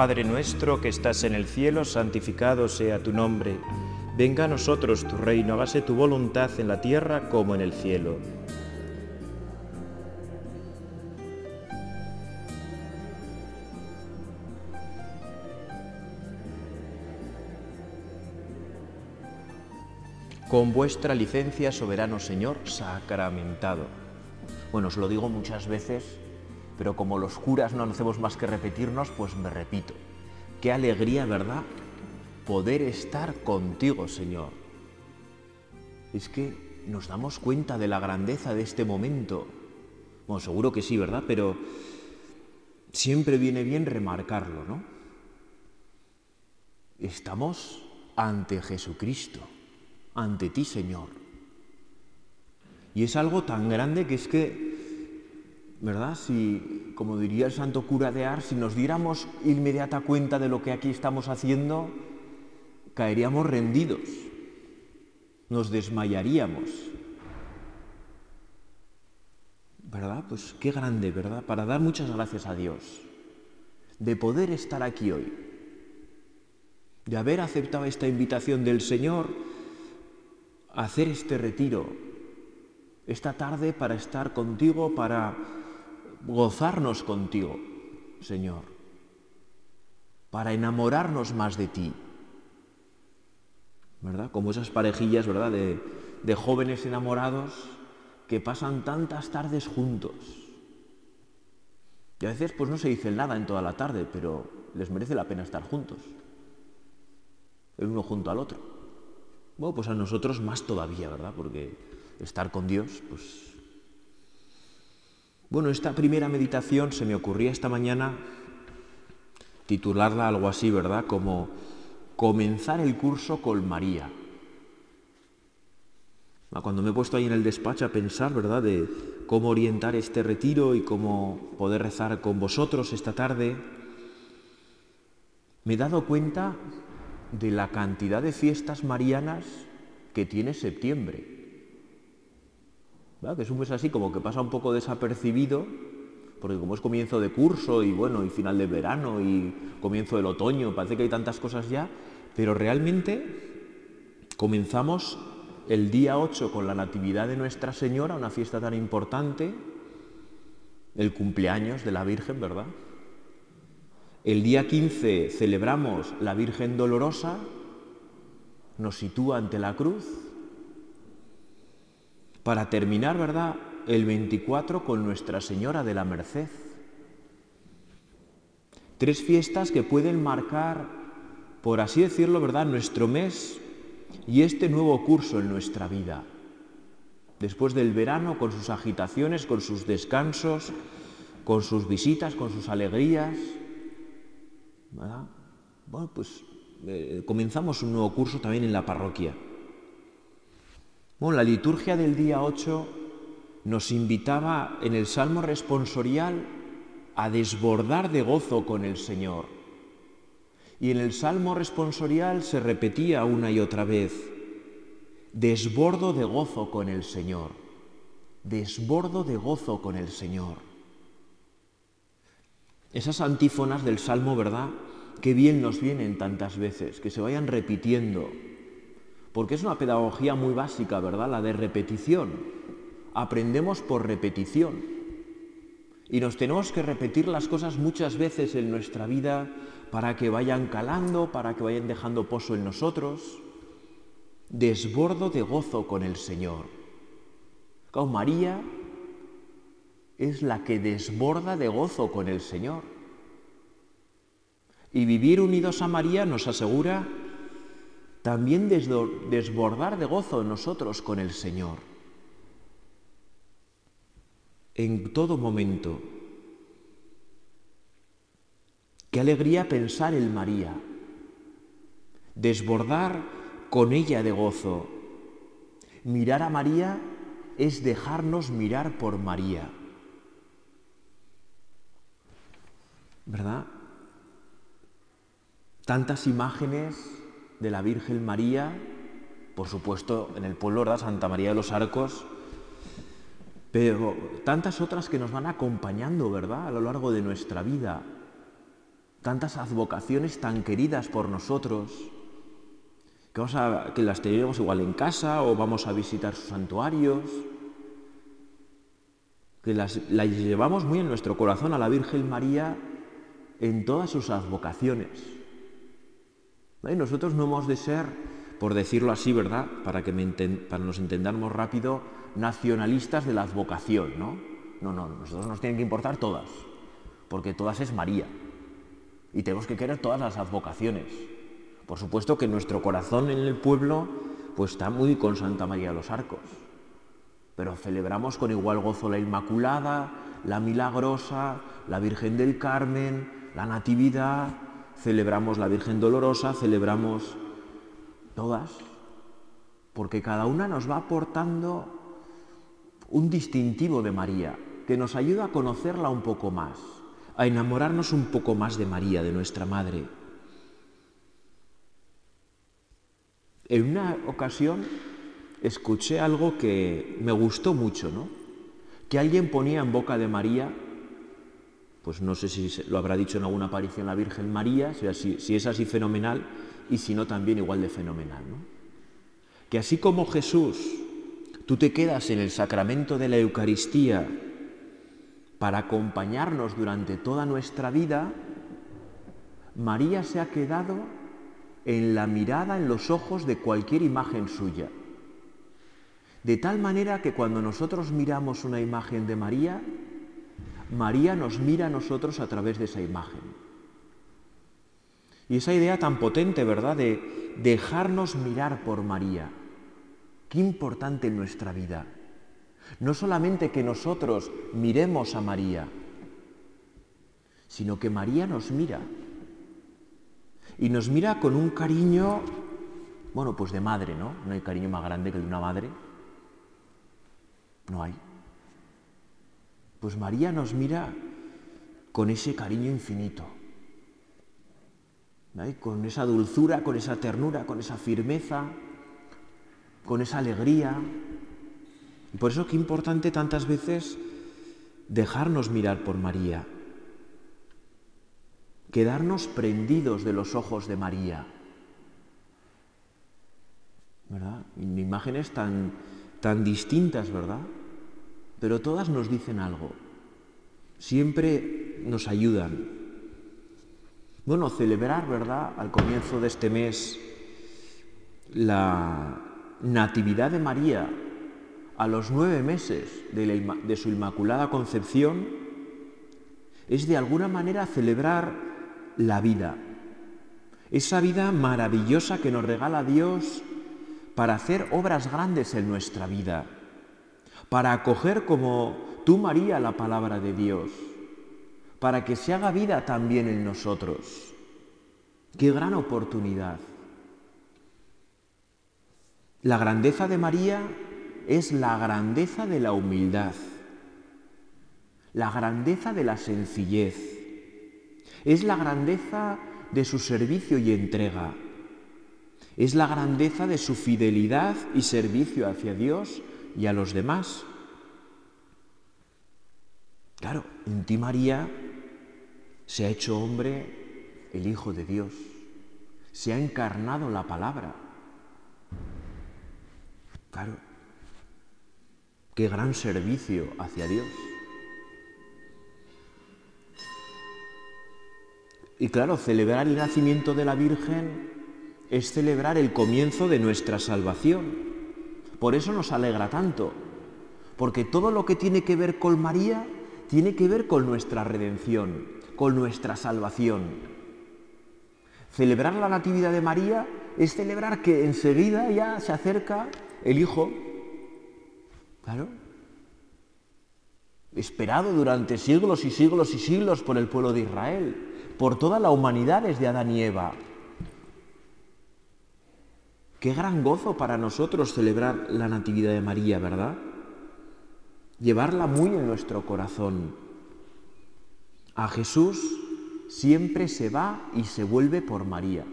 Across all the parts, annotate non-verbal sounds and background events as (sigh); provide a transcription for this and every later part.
Padre nuestro que estás en el cielo, santificado sea tu nombre. Venga a nosotros tu reino, hágase tu voluntad en la tierra como en el cielo. Con vuestra licencia, soberano Señor, sacramentado. Bueno, os lo digo muchas veces, pero como los curas no hacemos más que repetirnos, pues me repito. Qué alegría, ¿verdad? Poder estar contigo, Señor. Es que nos damos cuenta de la grandeza de este momento. Bueno, seguro que sí, ¿verdad? Pero siempre viene bien remarcarlo, ¿no? Estamos ante Jesucristo ante ti, Señor. Y es algo tan grande que es que, ¿verdad? Si, como diría el santo cura de Ars, si nos diéramos inmediata cuenta de lo que aquí estamos haciendo, caeríamos rendidos, nos desmayaríamos. ¿Verdad? Pues qué grande, ¿verdad? Para dar muchas gracias a Dios de poder estar aquí hoy, de haber aceptado esta invitación del Señor hacer este retiro esta tarde para estar contigo, para gozarnos contigo, Señor, para enamorarnos más de ti. ¿Verdad? Como esas parejillas, ¿verdad? De, de jóvenes enamorados que pasan tantas tardes juntos. Y a veces pues no se dice nada en toda la tarde, pero les merece la pena estar juntos. El uno junto al otro. Bueno, pues a nosotros más todavía, ¿verdad? Porque estar con Dios, pues... Bueno, esta primera meditación se me ocurría esta mañana titularla algo así, ¿verdad? Como comenzar el curso con María. Cuando me he puesto ahí en el despacho a pensar, ¿verdad?, de cómo orientar este retiro y cómo poder rezar con vosotros esta tarde, me he dado cuenta de la cantidad de fiestas marianas que tiene septiembre. Que es un mes así como que pasa un poco desapercibido, porque como es comienzo de curso y bueno, y final de verano y comienzo del otoño, parece que hay tantas cosas ya, pero realmente comenzamos el día 8 con la Natividad de Nuestra Señora, una fiesta tan importante, el cumpleaños de la Virgen, ¿verdad? El día 15 celebramos la Virgen Dolorosa, nos sitúa ante la cruz, para terminar, ¿verdad?, el 24 con Nuestra Señora de la Merced. Tres fiestas que pueden marcar, por así decirlo, ¿verdad?, nuestro mes y este nuevo curso en nuestra vida. Después del verano, con sus agitaciones, con sus descansos, con sus visitas, con sus alegrías, bueno, pues eh, comenzamos un nuevo curso también en la parroquia. Bueno, la liturgia del día 8 nos invitaba en el Salmo responsorial a desbordar de gozo con el Señor. Y en el Salmo responsorial se repetía una y otra vez, desbordo de gozo con el Señor, desbordo de gozo con el Señor. Esas antífonas del Salmo, ¿verdad? Qué bien nos vienen tantas veces, que se vayan repitiendo, porque es una pedagogía muy básica, ¿verdad? La de repetición. Aprendemos por repetición. Y nos tenemos que repetir las cosas muchas veces en nuestra vida para que vayan calando, para que vayan dejando pozo en nosotros. Desbordo de gozo con el Señor. María es la que desborda de gozo con el Señor. Y vivir unidos a María nos asegura también desbordar de gozo nosotros con el Señor. En todo momento. Qué alegría pensar en María. Desbordar con ella de gozo. Mirar a María es dejarnos mirar por María. ¿verdad? Tantas imágenes de la Virgen María, por supuesto en el pueblo. Santa María de los Arcos, pero tantas otras que nos van acompañando, ¿verdad? A lo largo de nuestra vida. tantas advocaciones tan queridas por nosotros, que, vamos a, que las tenemos igual en casa o vamos a visitar sus santuarios, que las, llevamos muy en nuestro corazón a la Virgen María en todas sus advocaciones. Nosotros no hemos de ser, por decirlo así, ¿verdad? Para que nos entendamos rápido, nacionalistas de la advocación, ¿no? No, no, nosotros nos tienen que importar todas, porque todas es María. Y tenemos que querer todas las advocaciones. Por supuesto que nuestro corazón en el pueblo pues está muy con Santa María de los Arcos. Pero celebramos con igual gozo la Inmaculada, la Milagrosa, la Virgen del Carmen, la Natividad, celebramos la Virgen Dolorosa, celebramos todas, porque cada una nos va aportando un distintivo de María que nos ayuda a conocerla un poco más, a enamorarnos un poco más de María, de nuestra Madre. En una ocasión escuché algo que me gustó mucho, ¿no? Que alguien ponía en boca de María, pues no sé si lo habrá dicho en alguna aparición la Virgen María, si, es así fenomenal, y si no también igual de fenomenal, ¿no? Que así como Jesús Tú te quedas en el sacramento de la Eucaristía para acompañarnos durante toda nuestra vida. María se ha quedado en la mirada, en los ojos de cualquier imagen suya. De tal manera que cuando nosotros miramos una imagen de María, María nos mira a nosotros a través de esa imagen. Y esa idea tan potente, ¿verdad?, de dejarnos mirar por María. Qué importante en nuestra vida. No solamente que nosotros miremos a María, sino que María nos mira. Y nos mira con un cariño, bueno, pues de madre, ¿no? No hay cariño más grande que el de una madre. No hay. Pues María nos mira con ese cariño infinito, con esa dulzura, con esa ternura, con esa firmeza con esa alegría. Por eso qué importante tantas veces dejarnos mirar por María, quedarnos prendidos de los ojos de María. ¿Verdad? Imágenes tan, tan distintas, ¿verdad? Pero todas nos dicen algo. Siempre nos ayudan. Bueno, celebrar, ¿verdad? Al comienzo de este mes la, Natividad de María a los nueve meses de, su Inmaculada Concepción es de alguna manera celebrar la vida, esa vida maravillosa que nos regala Dios para hacer obras grandes en nuestra vida, para acoger como tú María la palabra de Dios, para que se haga vida también en nosotros. Qué gran oportunidad. La grandeza de María es la grandeza de la humildad, la grandeza de la sencillez, es la grandeza de su servicio y entrega, es la grandeza de su fidelidad y servicio hacia Dios y a los demás. Claro, en ti María se ha hecho hombre el Hijo de Dios, se ha encarnado la palabra Claro, qué gran servicio hacia Dios. Y claro, celebrar el nacimiento de la Virgen es celebrar el comienzo de nuestra salvación. Por eso nos alegra tanto, porque todo lo que tiene que ver con María tiene que ver con nuestra redención, con nuestra salvación. Celebrar la Natividad de María es celebrar que enseguida ya se acerca el Hijo, claro, esperado durante siglos y siglos y siglos por el pueblo de Israel, por toda la humanidad desde Adán y Eva. Qué gran gozo para nosotros celebrar la Natividad de María, ¿verdad? Llevarla muy en nuestro corazón. A Jesús siempre se va y se vuelve por María,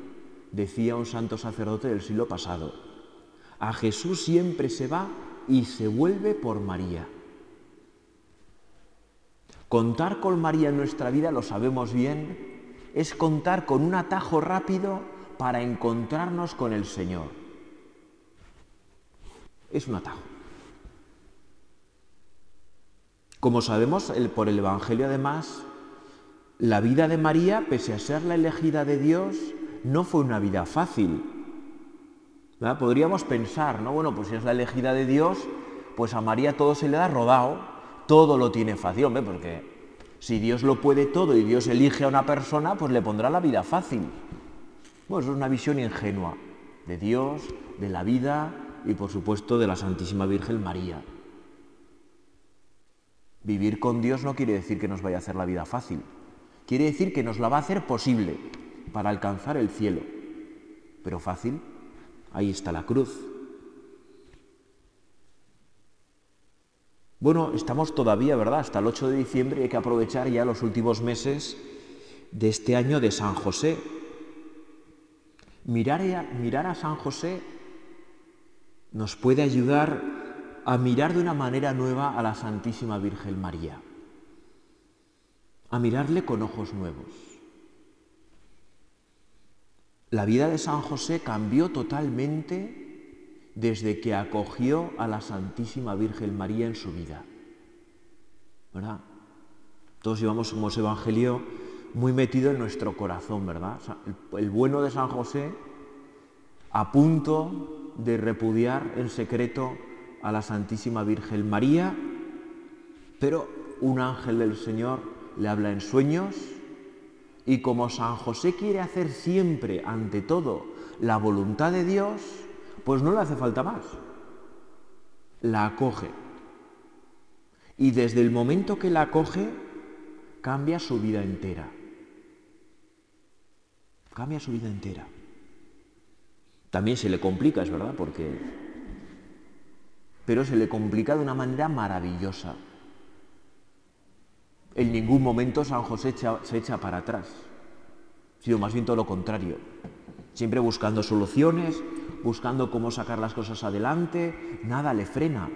decía un santo sacerdote del siglo pasado. A Jesús siempre se va y se vuelve por María. Contar con María en nuestra vida, lo sabemos bien, es contar con un atajo rápido para encontrarnos con el Señor. Es un atajo. Como sabemos por el Evangelio además, la vida de María, pese a ser la elegida de Dios, no fue una vida fácil. Podríamos pensar, ¿no? Bueno, pues si es la elegida de Dios, pues a María todo se le da rodado, todo lo tiene fácil, porque si Dios lo puede todo y Dios elige a una persona, pues le pondrá la vida fácil. Bueno, eso es una visión ingenua de Dios, de la vida y por supuesto de la Santísima Virgen María. Vivir con Dios no quiere decir que nos vaya a hacer la vida fácil, quiere decir que nos la va a hacer posible para alcanzar el cielo. Pero fácil, ahí está la cruz. Bueno, estamos todavía, ¿verdad? Hasta el 8 de diciembre y hay que aprovechar ya los últimos meses de este año de San José. Mirar a, San José nos puede ayudar a mirar de una manera nueva a la Santísima Virgen María, a mirarle con ojos nuevos. La vida de San José cambió totalmente desde que acogió a la Santísima Virgen María en su vida. ¿Verdad? Todos llevamos como evangelio muy metido en nuestro corazón, ¿verdad? el, bueno de San José a punto de repudiar en secreto a la Santísima Virgen María, pero un ángel del Señor le habla en sueños y como San José quiere hacer siempre, ante todo, la voluntad de Dios, pues no le hace falta más. La acoge. Y desde el momento que la acoge, cambia su vida entera. Cambia su vida entera. También se le complica, es verdad, porque... Pero se le complica de una manera maravillosa. En ningún momento San José se echa para atrás, sino más bien todo lo contrario. Siempre buscando soluciones, buscando cómo sacar las cosas adelante, nada le frena.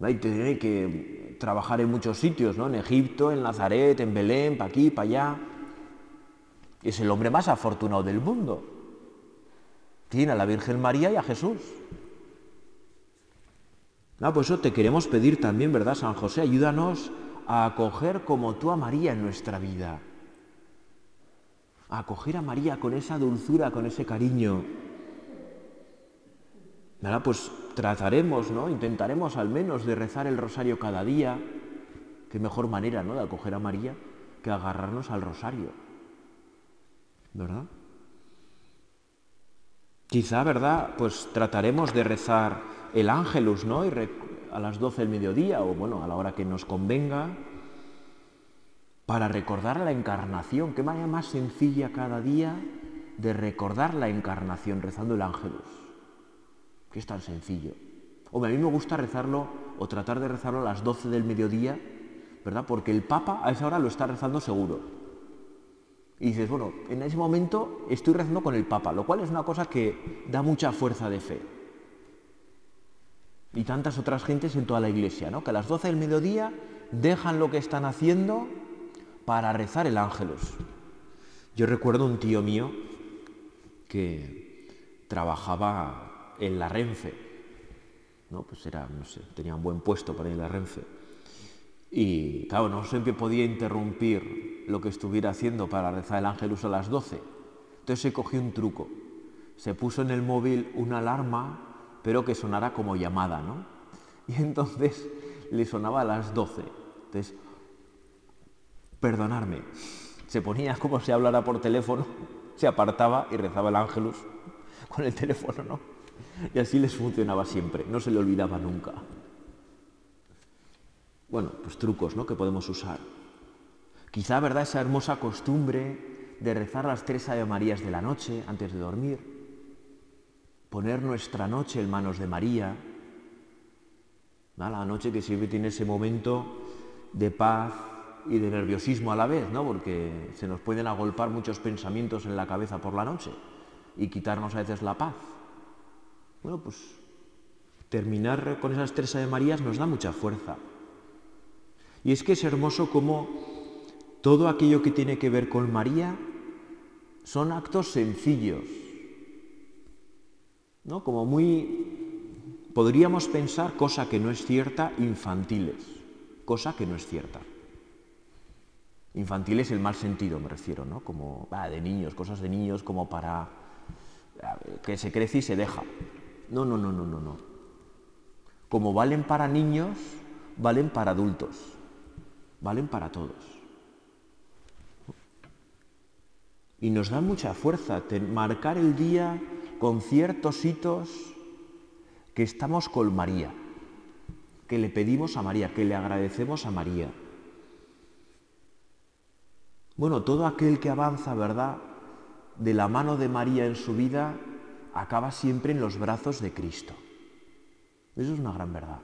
Y tiene que trabajar en muchos sitios, ¿no? En Egipto, en Nazaret, en Belén, para aquí, para allá. Es el hombre más afortunado del mundo. Tiene a la Virgen María y a Jesús. No, pues eso te queremos pedir también, ¿verdad, San José? Ayúdanos a acoger como tú a María en nuestra vida a acoger a María con esa dulzura, con ese cariño. Nada, pues trataremos, ¿no? Intentaremos al menos de rezar el rosario cada día. Qué mejor manera, ¿no? De acoger a María que agarrarnos al rosario. ¿Verdad? Quizá, ¿verdad? Pues trataremos de rezar el ángelus, ¿no? A las 12 del mediodía o bueno, a la hora que nos convenga para recordar la encarnación. Qué manera más sencilla cada día de recordar la encarnación rezando el ángelus. Que es tan sencillo. O a mí me gusta rezarlo o tratar de rezarlo a las 12 del mediodía, ¿verdad? Porque el Papa a esa hora lo está rezando seguro. Y dices, bueno, en ese momento estoy rezando con el Papa, lo cual es una cosa que da mucha fuerza de fe. Y tantas otras gentes en toda la iglesia, ¿no? Que a las 12 del mediodía dejan lo que están haciendo para rezar el ángelus. Yo recuerdo un tío mío que trabajaba en la Renfe, ¿no? Pues era, no sé, tenía un buen puesto para ir a la Renfe. Y claro, no siempre podía interrumpir lo que estuviera haciendo para rezar el ángelus a las 12. Entonces se cogió un truco. Se puso en el móvil una alarma, pero que sonara como llamada, ¿no? Y entonces le sonaba a las 12. Entonces, perdonarme. Se ponía como si hablara por teléfono, se apartaba y rezaba el ángelus con el teléfono, ¿no? Y así les funcionaba siempre, no se le olvidaba nunca. Bueno, pues trucos, ¿no? Que podemos usar. Quizá, ¿verdad? Esa hermosa costumbre de rezar las tres Ave Marías de la noche antes de dormir, poner nuestra noche en manos de María, la noche que siempre tiene ese momento de paz, y de nerviosismo a la vez, ¿no? Porque se nos pueden agolpar muchos pensamientos en la cabeza por la noche y quitarnos a veces la paz. Bueno, pues terminar con esas tres Ave Marías nos da mucha fuerza. Y es que es hermoso cómo todo aquello que tiene que ver con María son actos sencillos, ¿no? Como muy, podríamos pensar, cosa que no es cierta, infantiles, cosa que no es cierta. Infantiles el mal sentido, me refiero, ¿no? Como de niños, cosas de niños como para que se crece y se deja. No, no, no, no, no, no. Como valen para niños, valen para adultos, valen para todos. Y nos da mucha fuerza marcar el día con ciertos hitos que estamos con María, que le pedimos a María, que le agradecemos a María. Bueno, todo aquel que avanza, ¿verdad? De la mano de María en su vida, acaba siempre en los brazos de Cristo. Eso es una gran verdad.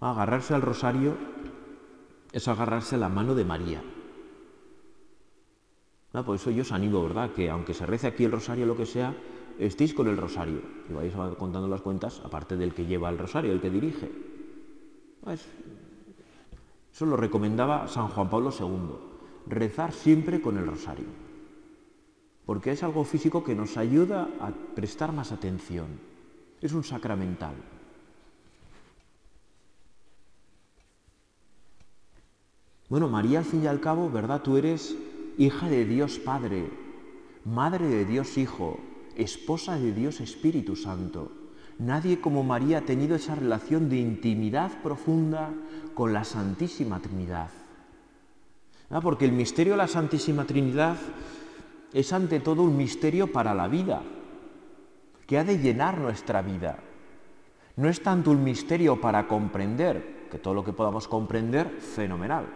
Agarrarse al rosario es agarrarse a la mano de María. por eso yo os animo, ¿verdad? Que aunque se rece aquí el rosario o lo que sea, estéis con el rosario y vais contando las cuentas, aparte del que lleva el rosario, el que dirige. Pues, eso lo recomendaba San Juan Pablo II rezar siempre con el rosario, porque es algo físico que nos ayuda a prestar más atención. Es un sacramental. Bueno, María, al fin y al cabo, ¿verdad? Tú eres hija de Dios Padre, madre de Dios Hijo, esposa de Dios Espíritu Santo. Nadie como María ha tenido esa relación de intimidad profunda con la Santísima Trinidad. Porque el misterio de la Santísima Trinidad es ante todo un misterio para la vida, que ha de llenar nuestra vida. No es tanto un misterio para comprender, que todo lo que podamos comprender, fenomenal.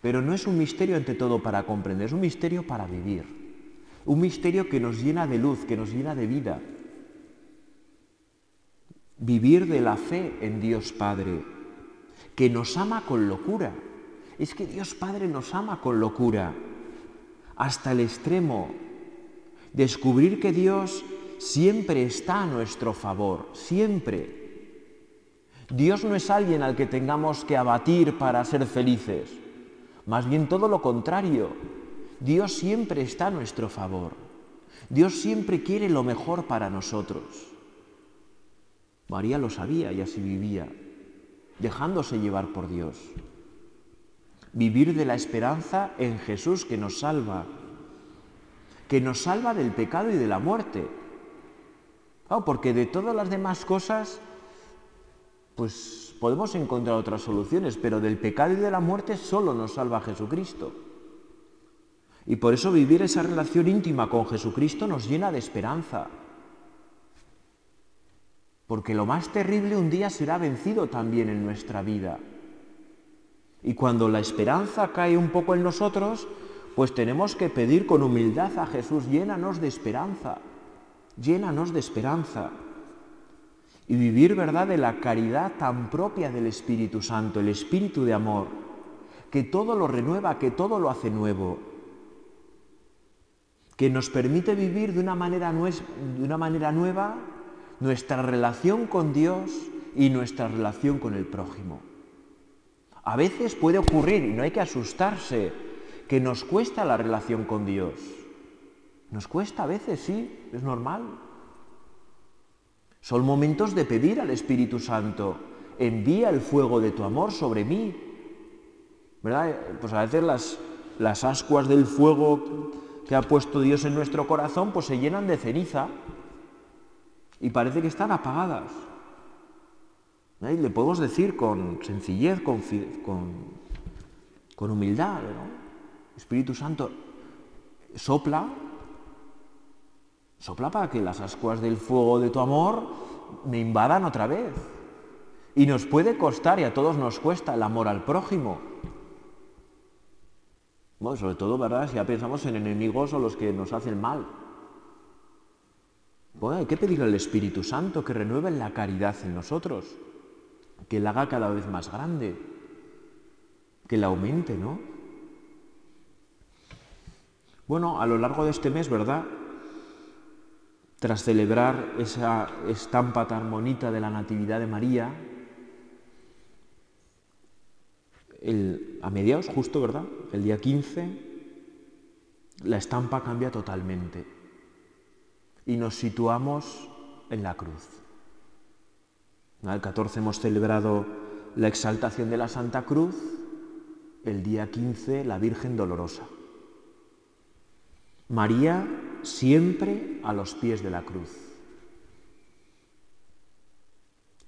Pero no es un misterio ante todo para comprender, es un misterio para vivir. Un misterio que nos llena de luz, que nos llena de vida. Vivir de la fe en Dios Padre, que nos ama con locura es que Dios Padre nos ama con locura, hasta el extremo. Descubrir que Dios siempre está a nuestro favor, siempre. Dios no es alguien al que tengamos que abatir para ser felices, más bien todo lo contrario. Dios siempre está a nuestro favor. Dios siempre quiere lo mejor para nosotros. María lo sabía y así vivía, dejándose llevar por Dios vivir de la esperanza en Jesús que nos salva, que nos salva del pecado y de la muerte. porque de todas las demás cosas, pues podemos encontrar otras soluciones, pero del pecado y de la muerte solo nos salva Jesucristo. Y por eso vivir esa relación íntima con Jesucristo nos llena de esperanza. Porque lo más terrible un día será vencido también en nuestra vida. Y cuando la esperanza cae un poco en nosotros, pues tenemos que pedir con humildad a Jesús, llénanos de esperanza, llénanos de esperanza. Y vivir, ¿verdad?, de la caridad tan propia del Espíritu Santo, el Espíritu de amor, que todo lo renueva, que todo lo hace nuevo, que nos permite vivir de una manera, de una manera nueva nuestra relación con Dios y nuestra relación con el prójimo. A veces puede ocurrir, y no hay que asustarse, que nos cuesta la relación con Dios. Nos cuesta a veces, sí, es normal. Son momentos de pedir al Espíritu Santo, envía el fuego de tu amor sobre mí. ¿Verdad? Pues a veces las, las ascuas del fuego que ha puesto Dios en nuestro corazón, pues se llenan de ceniza y parece que están apagadas. Y le podemos decir con sencillez, con, con, humildad, Espíritu Santo, sopla, sopla para que las ascuas del fuego de tu amor me invadan otra vez. Y nos puede costar, y a todos nos cuesta, el amor al prójimo. Bueno, sobre todo, ¿verdad? Si ya pensamos en enemigos o los que nos hacen mal. Bueno, hay que pedirle al Espíritu Santo que renueve la caridad en nosotros que la haga cada vez más grande, que la aumente, ¿no? Bueno, a lo largo de este mes, ¿verdad? Tras celebrar esa estampa tan bonita de la Natividad de María, a mediados justo, ¿verdad? El día 15, la estampa cambia totalmente y nos situamos en la cruz. El 14 hemos celebrado la exaltación de la Santa Cruz, el día 15 la Virgen Dolorosa. María siempre a los pies de la cruz.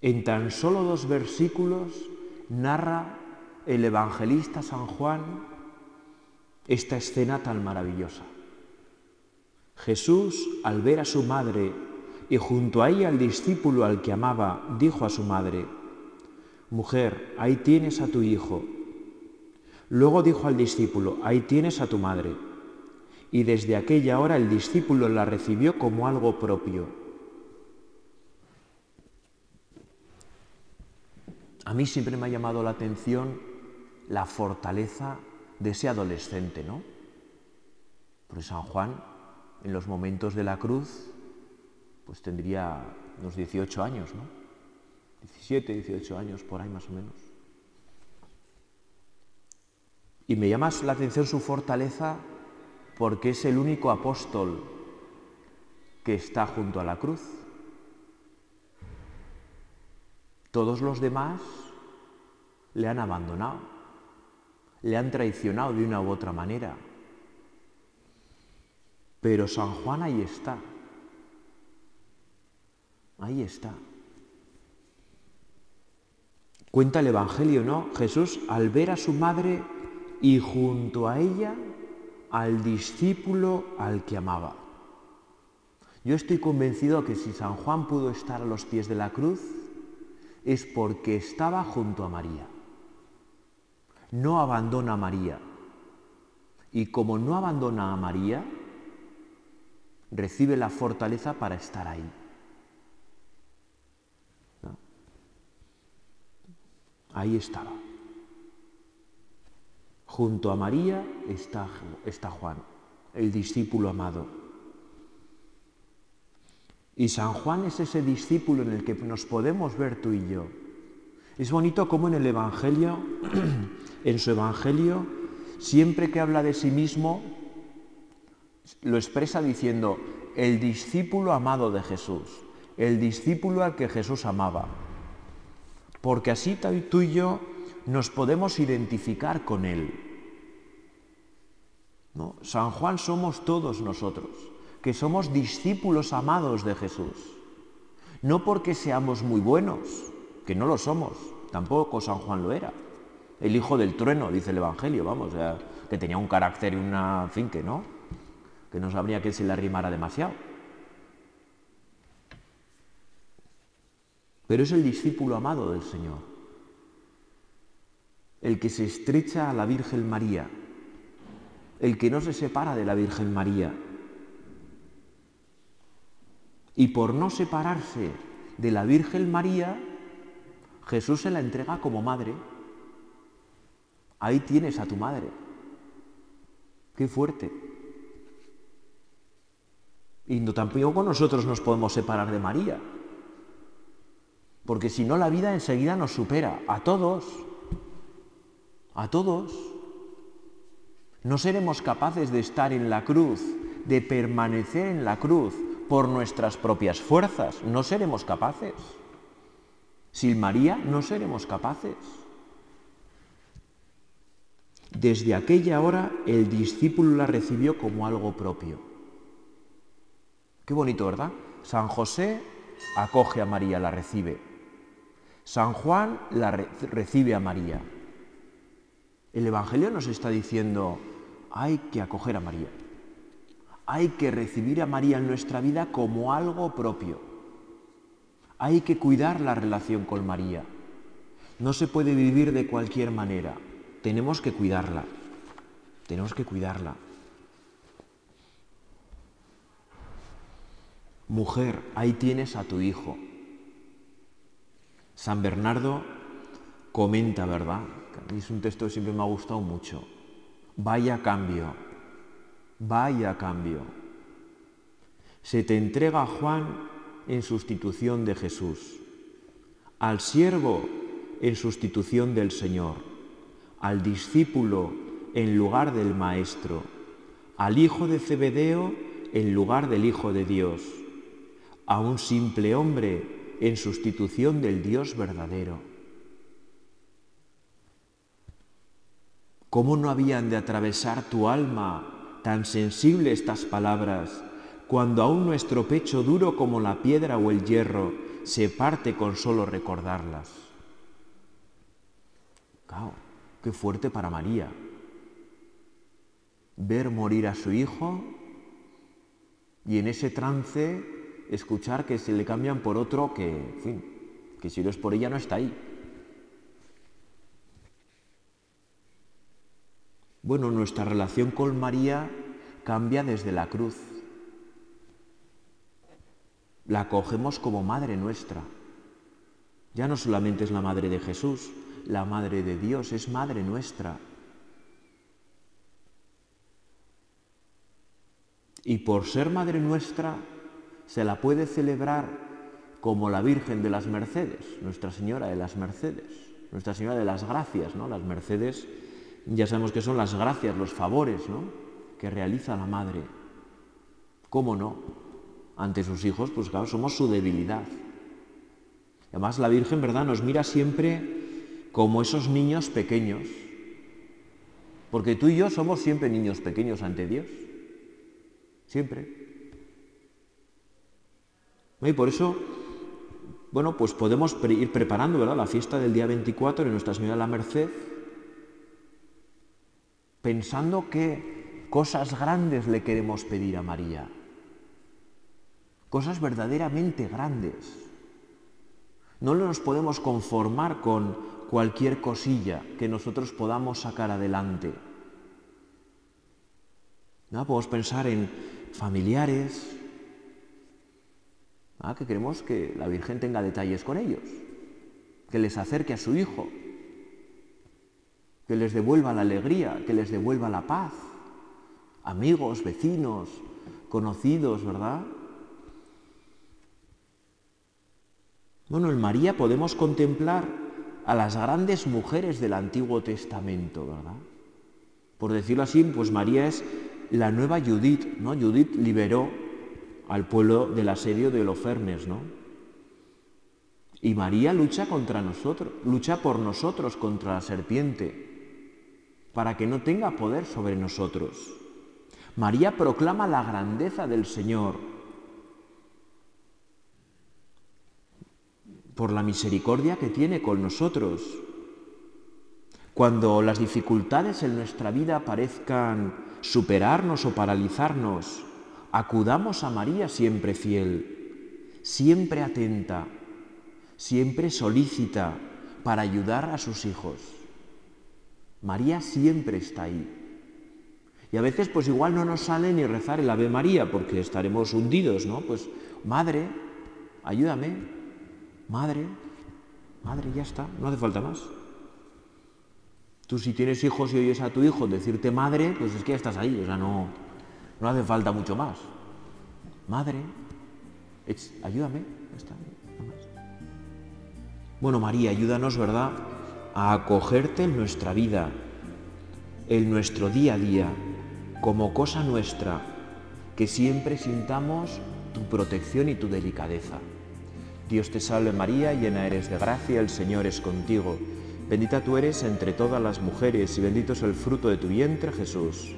En tan solo dos versículos narra el evangelista San Juan esta escena tan maravillosa. Jesús, al ver a su madre y junto a ella al discípulo al que amaba, dijo a su madre, Mujer, ahí tienes a tu hijo. Luego dijo al discípulo, ahí tienes a tu madre. Y desde aquella hora el discípulo la recibió como algo propio. A mí siempre me ha llamado la atención la fortaleza de ese adolescente, ¿no? Porque San Juan, en los momentos de la cruz, pues tendría unos 18 años, ¿no? 17, 18 años, por ahí más o menos. Y me llama la atención su fortaleza porque es el único apóstol que está junto a la cruz. Todos los demás le han abandonado, le han traicionado de una u otra manera. Pero San Juan ahí está, ahí está. Cuenta el Evangelio, ¿no? Jesús al ver a su madre y junto a ella al discípulo al que amaba. Yo estoy convencido que si San Juan pudo estar a los pies de la cruz es porque estaba junto a María. No abandona a María. Y como no abandona a María, recibe la fortaleza para estar ahí. Ahí estaba. Junto a María está, está Juan, el discípulo amado. Y San Juan es ese discípulo en el que nos podemos ver tú y yo. Es bonito como en el Evangelio, (clears throat) en su Evangelio, siempre que habla de sí mismo, lo expresa diciendo, el discípulo amado de Jesús, el discípulo al que Jesús amaba porque así tú y yo nos podemos identificar con Él. San Juan somos todos nosotros, que somos discípulos amados de Jesús. No porque seamos muy buenos, que no lo somos, tampoco San Juan lo era. El hijo del trueno, dice el Evangelio, vamos, que tenía un carácter y una, fin, que no, que no sabría que se le arrimara demasiado. pero es el discípulo amado del Señor, el que se estrecha a la Virgen María, el que no se separa de la Virgen María. Y por no separarse de la Virgen María, Jesús se la entrega como madre. Ahí tienes a tu madre. Qué fuerte. Y no, tampoco nosotros nos podemos separar de María porque si no la vida enseguida nos supera, a todos, a todos. No seremos capaces de estar en la cruz, de permanecer en la cruz por nuestras propias fuerzas, no seremos capaces. Sin María no seremos capaces. Desde aquella hora el discípulo la recibió como algo propio. Qué bonito, ¿verdad? San José acoge a María, la recibe. San Juan la recibe a María. El Evangelio nos está diciendo, hay que acoger a María. Hay que recibir a María en nuestra vida como algo propio. Hay que cuidar la relación con María. No se puede vivir de cualquier manera. Tenemos que cuidarla. Tenemos que cuidarla. Mujer, ahí tienes a tu hijo. San Bernardo comenta, ¿verdad? Es un texto que siempre me ha gustado mucho. Vaya cambio, vaya cambio. Se te entrega Juan en sustitución de Jesús, al siervo en sustitución del Señor, al discípulo en lugar del maestro, al hijo de Zebedeo en lugar del Hijo de Dios, a un simple hombre en sustitución del Dios verdadero. ¿Cómo no habían de atravesar tu alma tan sensible estas palabras cuando aún nuestro pecho duro como la piedra o el hierro se parte con solo recordarlas? Cao, qué fuerte para María. Ver morir a su hijo y en ese trance escuchar que se le cambian por otro que, en fin, que si no es por ella no está ahí. Bueno, nuestra relación con María cambia desde la cruz. La cogemos como madre nuestra. Ya no solamente es la madre de Jesús, la madre de Dios, es madre nuestra. Y por ser Madre nuestra, se la puede celebrar como la Virgen de las Mercedes, Nuestra Señora de las Mercedes, Nuestra Señora de las Gracias, ¿no? Las Mercedes, ya sabemos que son las gracias, los favores, ¿no? Que realiza la Madre. ¿Cómo no? Ante sus hijos, pues claro, somos su debilidad. Además, la Virgen, ¿verdad?, nos mira siempre como esos niños pequeños. Porque tú y yo somos siempre niños pequeños ante Dios. Siempre. Y por eso, bueno, pues podemos ir preparando, ¿verdad? La fiesta del día 24 de Nuestra Señora de la Merced, pensando que cosas grandes le queremos pedir a María. Cosas verdaderamente grandes. No nos podemos conformar con cualquier cosilla que nosotros podamos sacar adelante. ¿No? Podemos pensar en familiares, ¿ah? que queremos que la Virgen tenga detalles con ellos, que les acerque a su Hijo, que les devuelva la alegría, que les devuelva la paz, amigos, vecinos, conocidos, ¿verdad? Bueno, en María podemos contemplar a las grandes mujeres del Antiguo Testamento, ¿verdad? Por decirlo así, pues María es la nueva Judith, ¿no? Judith liberó al pueblo del asedio de Holofernes, ¿no? Y María lucha contra nosotros, lucha por nosotros contra la serpiente, para que no tenga poder sobre nosotros. María proclama la grandeza del Señor por la misericordia que tiene con nosotros. Cuando las dificultades en nuestra vida parezcan superarnos o paralizarnos, acudamos a María siempre fiel, siempre atenta, siempre solícita para ayudar a sus hijos. María siempre está ahí. Y a veces pues igual no nos sale ni rezar el Ave María porque estaremos hundidos, ¿no? Pues madre, ayúdame, madre, madre, ya está, no hace falta más. Tú si tienes hijos y oyes a tu hijo decirte madre, pues es que ya estás ahí, o sea, no, no hace falta mucho más. Madre, ayúdame, ya está. Bueno, María, ayúdanos, ¿verdad?, a acogerte en nuestra vida, en nuestro día a día, como cosa nuestra, que siempre sintamos tu protección y tu delicadeza. Dios te salve María, llena eres de gracia, el Señor es contigo. Bendita tú eres entre todas las mujeres y bendito es el fruto de tu vientre, Jesús.